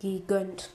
gegönnt.